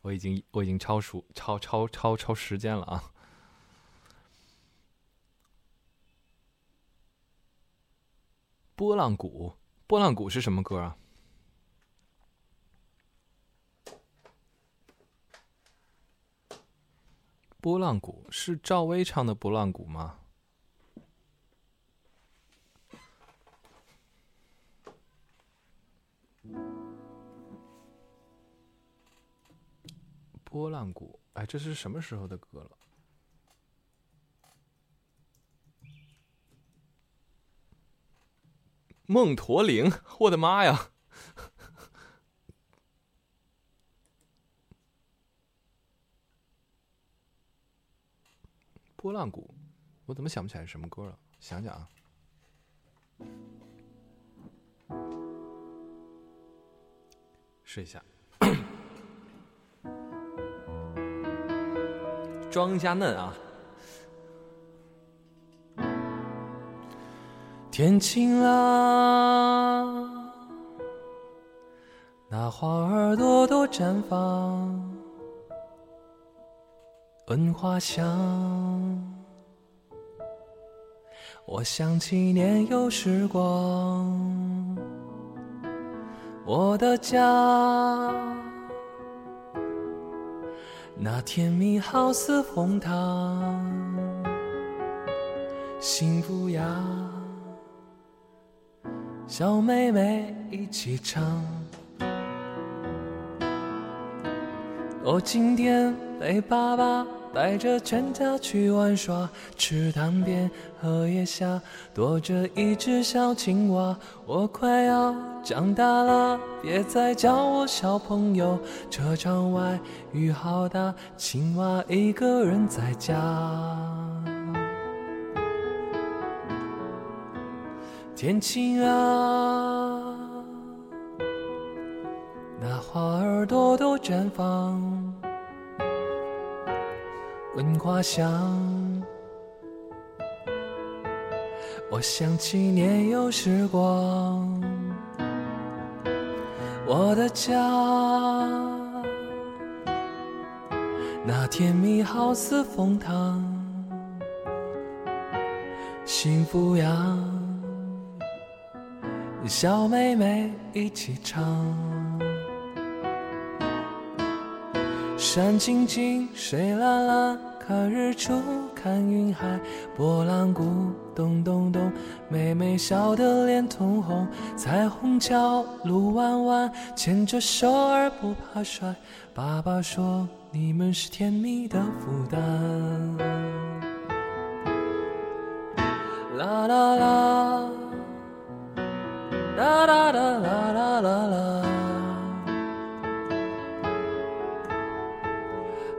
我已经我已经超数超超超超时间了啊！波浪鼓，波浪鼓是什么歌啊？波浪鼓是赵薇唱的波浪鼓吗？波浪鼓，哎，这是什么时候的歌了？梦驼铃，我的妈呀！波浪鼓，我怎么想不起来什么歌了？想想啊，试一下。装一下嫩啊！天晴了，那花儿朵朵绽放，闻花香。我想起年幼时光，我的家。那甜蜜好似红糖，幸福呀，小妹妹一起唱。我今天陪爸爸。带着全家去玩耍，池塘边、荷叶下躲着一只小青蛙。我快要长大了，别再叫我小朋友。车窗外雨好大，青蛙一个人在家。天晴啊，那花儿朵朵绽放。闻花香，我想起年幼时光，我的家，那甜蜜好似蜂糖，幸福呀，小妹妹一起唱。山青青，水蓝蓝，看日出，看云海，波浪鼓咚咚咚，妹妹笑得脸通红。彩虹桥路弯弯，牵着手儿不怕摔。爸爸说你们是甜蜜的负担。啦啦啦，啦啦啦啦啦啦啦。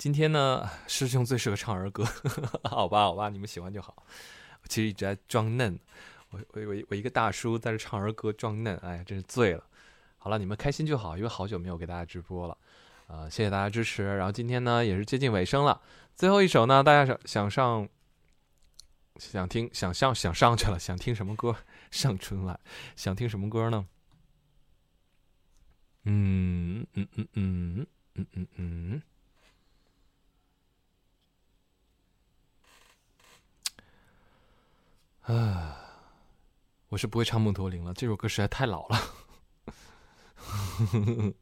今天呢，师兄最适合唱儿歌，好吧，好吧，你们喜欢就好。我其实一直在装嫩，我我我我一个大叔在这唱儿歌装嫩，哎，真是醉了。好了，你们开心就好，因为好久没有给大家直播了，啊，谢谢大家支持。然后今天呢，也是接近尾声了，最后一首呢，大家想想上，想听，想上，想上去了，想听什么歌？上春晚，想听什么歌呢？嗯嗯嗯嗯嗯嗯嗯。啊，我是不会唱《梦驼铃》了，这首歌实在太老了。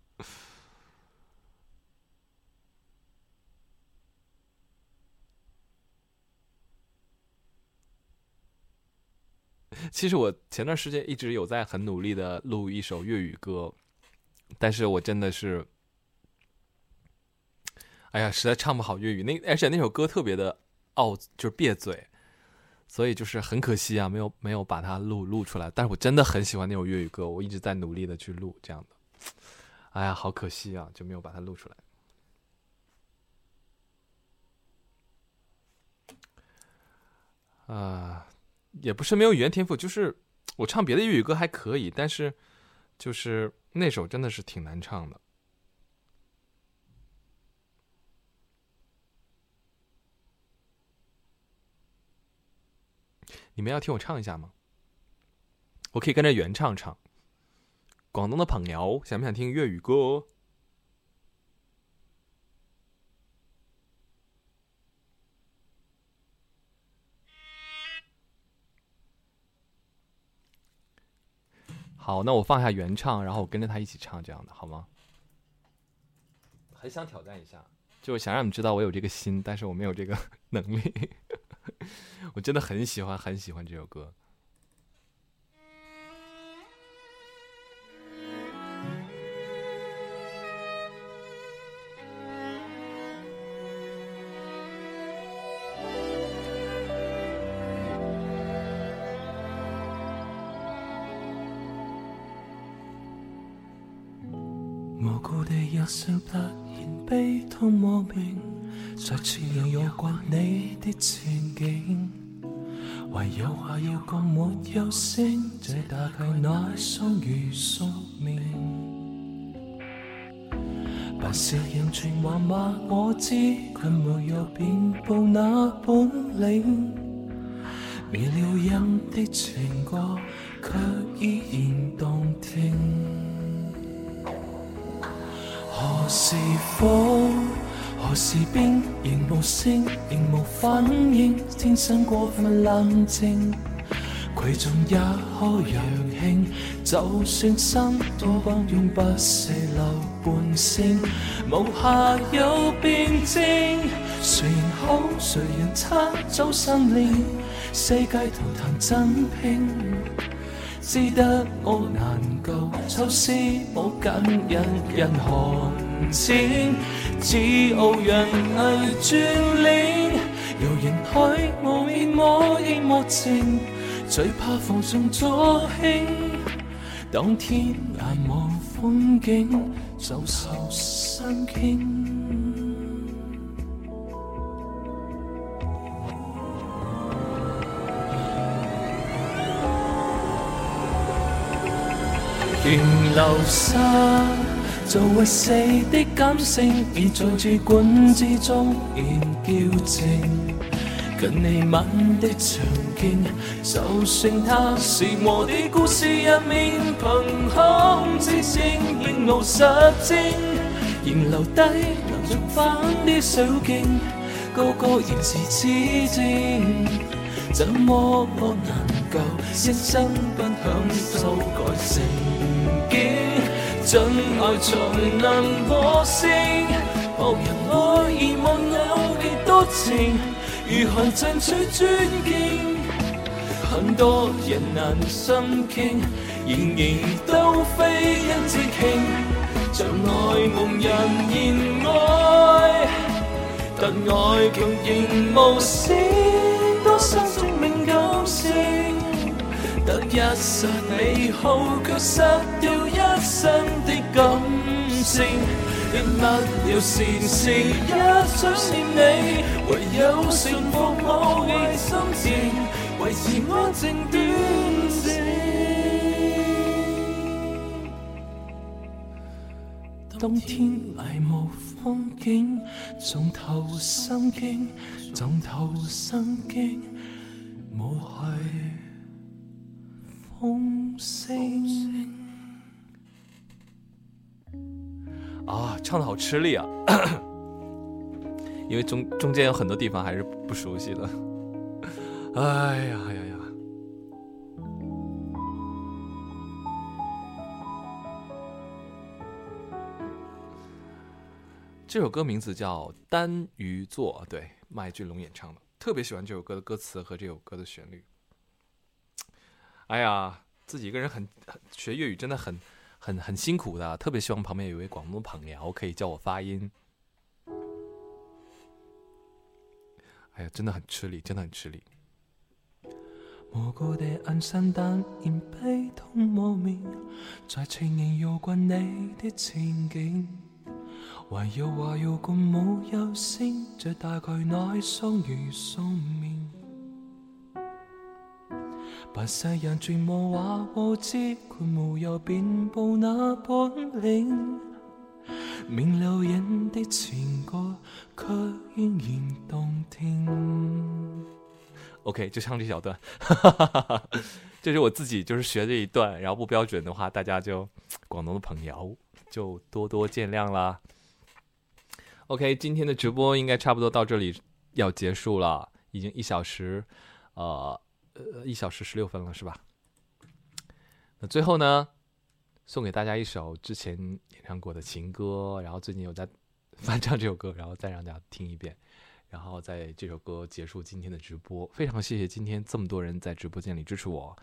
其实我前段时间一直有在很努力的录一首粤语歌，但是我真的是，哎呀，实在唱不好粤语。那而且那首歌特别的傲，就是别嘴。所以就是很可惜啊，没有没有把它录录出来。但是我真的很喜欢那首粤语歌，我一直在努力的去录这样的。哎呀，好可惜啊，就没有把它录出来。啊，也不是没有语言天赋，就是我唱别的粤语歌还可以，但是就是那首真的是挺难唱的。你们要听我唱一下吗？我可以跟着原唱唱。广东的朋友想不想听粤语歌？好，那我放下原唱，然后我跟着他一起唱，这样的好吗？很想挑战一下，就想让你们知道我有这个心，但是我没有这个 能力。我真的很喜欢，很喜欢这首歌。无故地一笑，突然悲痛莫名，再次仍有过你的前景。唯有话要讲没有声，这大概那双如宿命。白笑样全话骂我知，却没有辩布那本领。未了音的情歌，却依然动听。何时风，何时冰，仍无声，仍无反应，天生过分冷静。葵中也可揚興，就算心多光永不捨留半聲，無下有辯證。誰人好，誰人差，早生靈，世界圖談真拼。只得我難夠抽絲冇緊引人寒戰，自傲人藝專領，遊人海無面摸影莫情，最怕放縱左興，當天涯無風景，就受傷傾。仍流沙，做為死的感性，已在注管之中現矯正。近你吻的場景，就算它是我的故事入面，憑空之聲亦無實證，仍留低流續翻啲小徑，個個仍是指證，怎麼我能夠一生不享受改成？真愛才能獲勝，无人愛而望有幾多情，如何爭取尊敬？很多人难心傾，然而都非因自傾，像愛夢人言愛，但愛強仍無聲，多想證明感性。得一刹美好，卻失掉一生的感性。人物了善事，一想念你，唯有馴服我嘅心情，維持安靜端正。冬天涯無風景，重頭心經，重頭心經，無係。风声啊，唱的好吃力啊！因为中中间有很多地方还是不熟悉的。哎呀呀呀！这首歌名字叫《单鱼座》，对，麦浚龙演唱的。特别喜欢这首歌的歌词和这首歌的旋律。哎呀，自己一个人很学粤语真的很很很辛苦的，特别希望旁边有一位广东朋友可以教我发音。哎呀，真的很吃力，真的很吃力。無故地暗散，但然悲痛莫名，在情形搖滾你的前景，唯有話要共冇有聲，這大概乃雙魚宿命。不世人全无话无知，括无有遍布那本领。明流言的情歌，却依然动听。OK，就唱这小段，这是我自己就是学这一段，然后不标准的话，大家就广东的朋友就多多见谅啦。OK，今天的直播应该差不多到这里要结束了，已经一小时，呃呃，一小时十六分了，是吧？那最后呢，送给大家一首之前演唱过的情歌，然后最近有在翻唱这首歌，然后再让大家听一遍。然后在这首歌结束今天的直播，非常谢谢今天这么多人在直播间里支持我，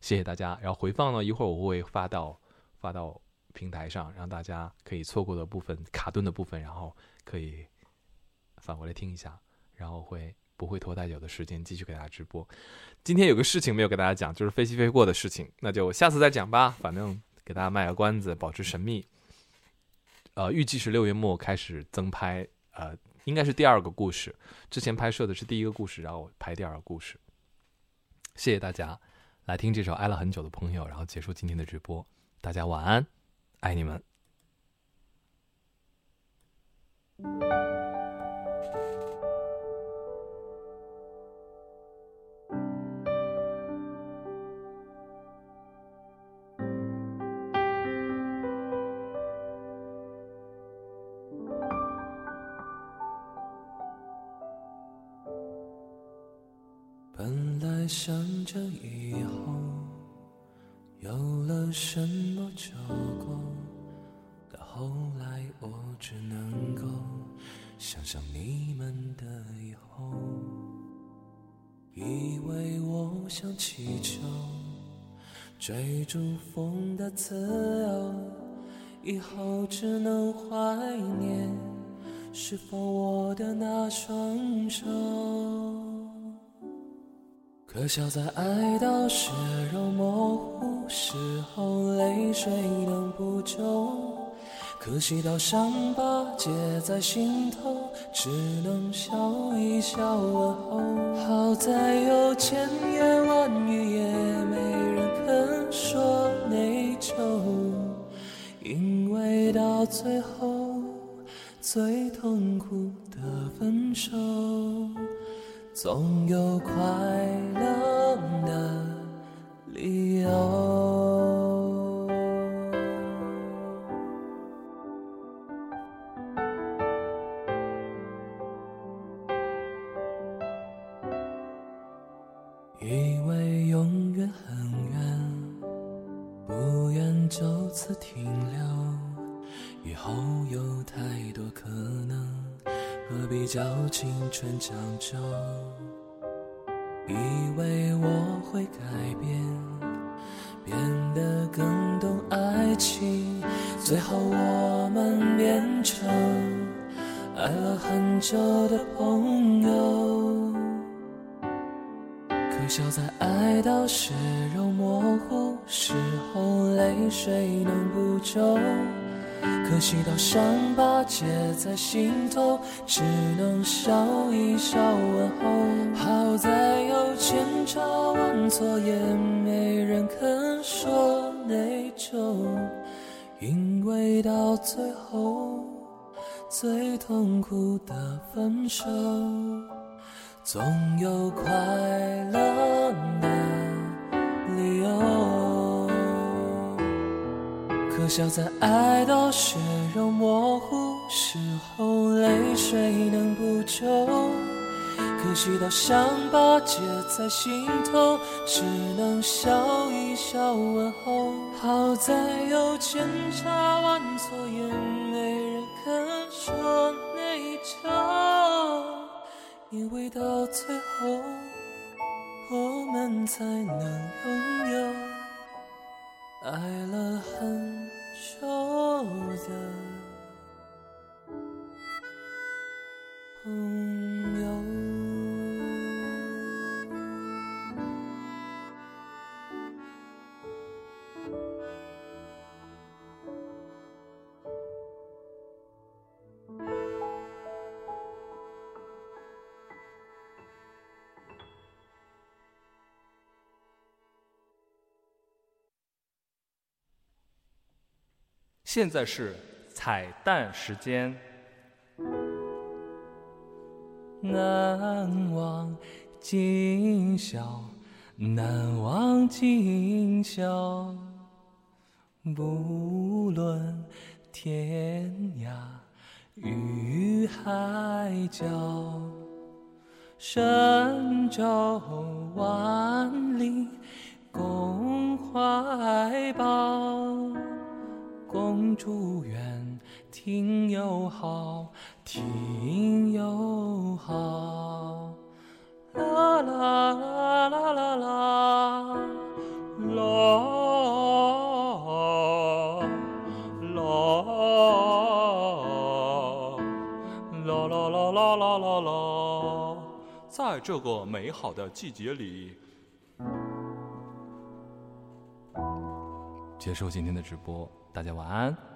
谢谢大家。然后回放呢，一会儿我会发到发到平台上，让大家可以错过的部分、卡顿的部分，然后可以返回来听一下，然后会不会拖太久的时间继续给大家直播。今天有个事情没有给大家讲，就是飞机飞过的事情，那就下次再讲吧。反正给大家卖个关子，保持神秘。呃，预计是六月末开始增拍，呃。应该是第二个故事，之前拍摄的是第一个故事，然后拍第二个故事。谢谢大家来听这首爱了很久的朋友，然后结束今天的直播。大家晚安，爱你们。是否我的那双手。可笑在爱到血肉模糊时候，泪水能补救。可惜到伤疤结在心头，只能笑一笑问候。好在有千言万语，也没人肯说内疚。因为到最后，最痛苦的分手。总有快乐的理由，青春将就？以为我会改变，变得更懂爱情，最后我们变成爱了很久的朋友。可笑在爱到血肉模糊时候，泪水能补救。可惜到伤疤结在心头，只能笑一笑问候。好在有千差万错，也没人肯说内疚。因为到最后，最痛苦的分手，总有快乐的可笑在爱到血肉模糊时候，泪水能补救。可惜到伤疤结在心头，只能笑一笑问候。好在有千差万错，也没人肯说内疚。因为到最后，我们才能拥有。爱了很久的朋友。现在是彩蛋时间。难忘今宵，难忘今宵。不论天涯与海角，神州万里共怀抱。共祝愿听友好，听友好。啦啦啦啦啦啦，啦。在这个美好的季节里，结束今天的直播，大家晚安。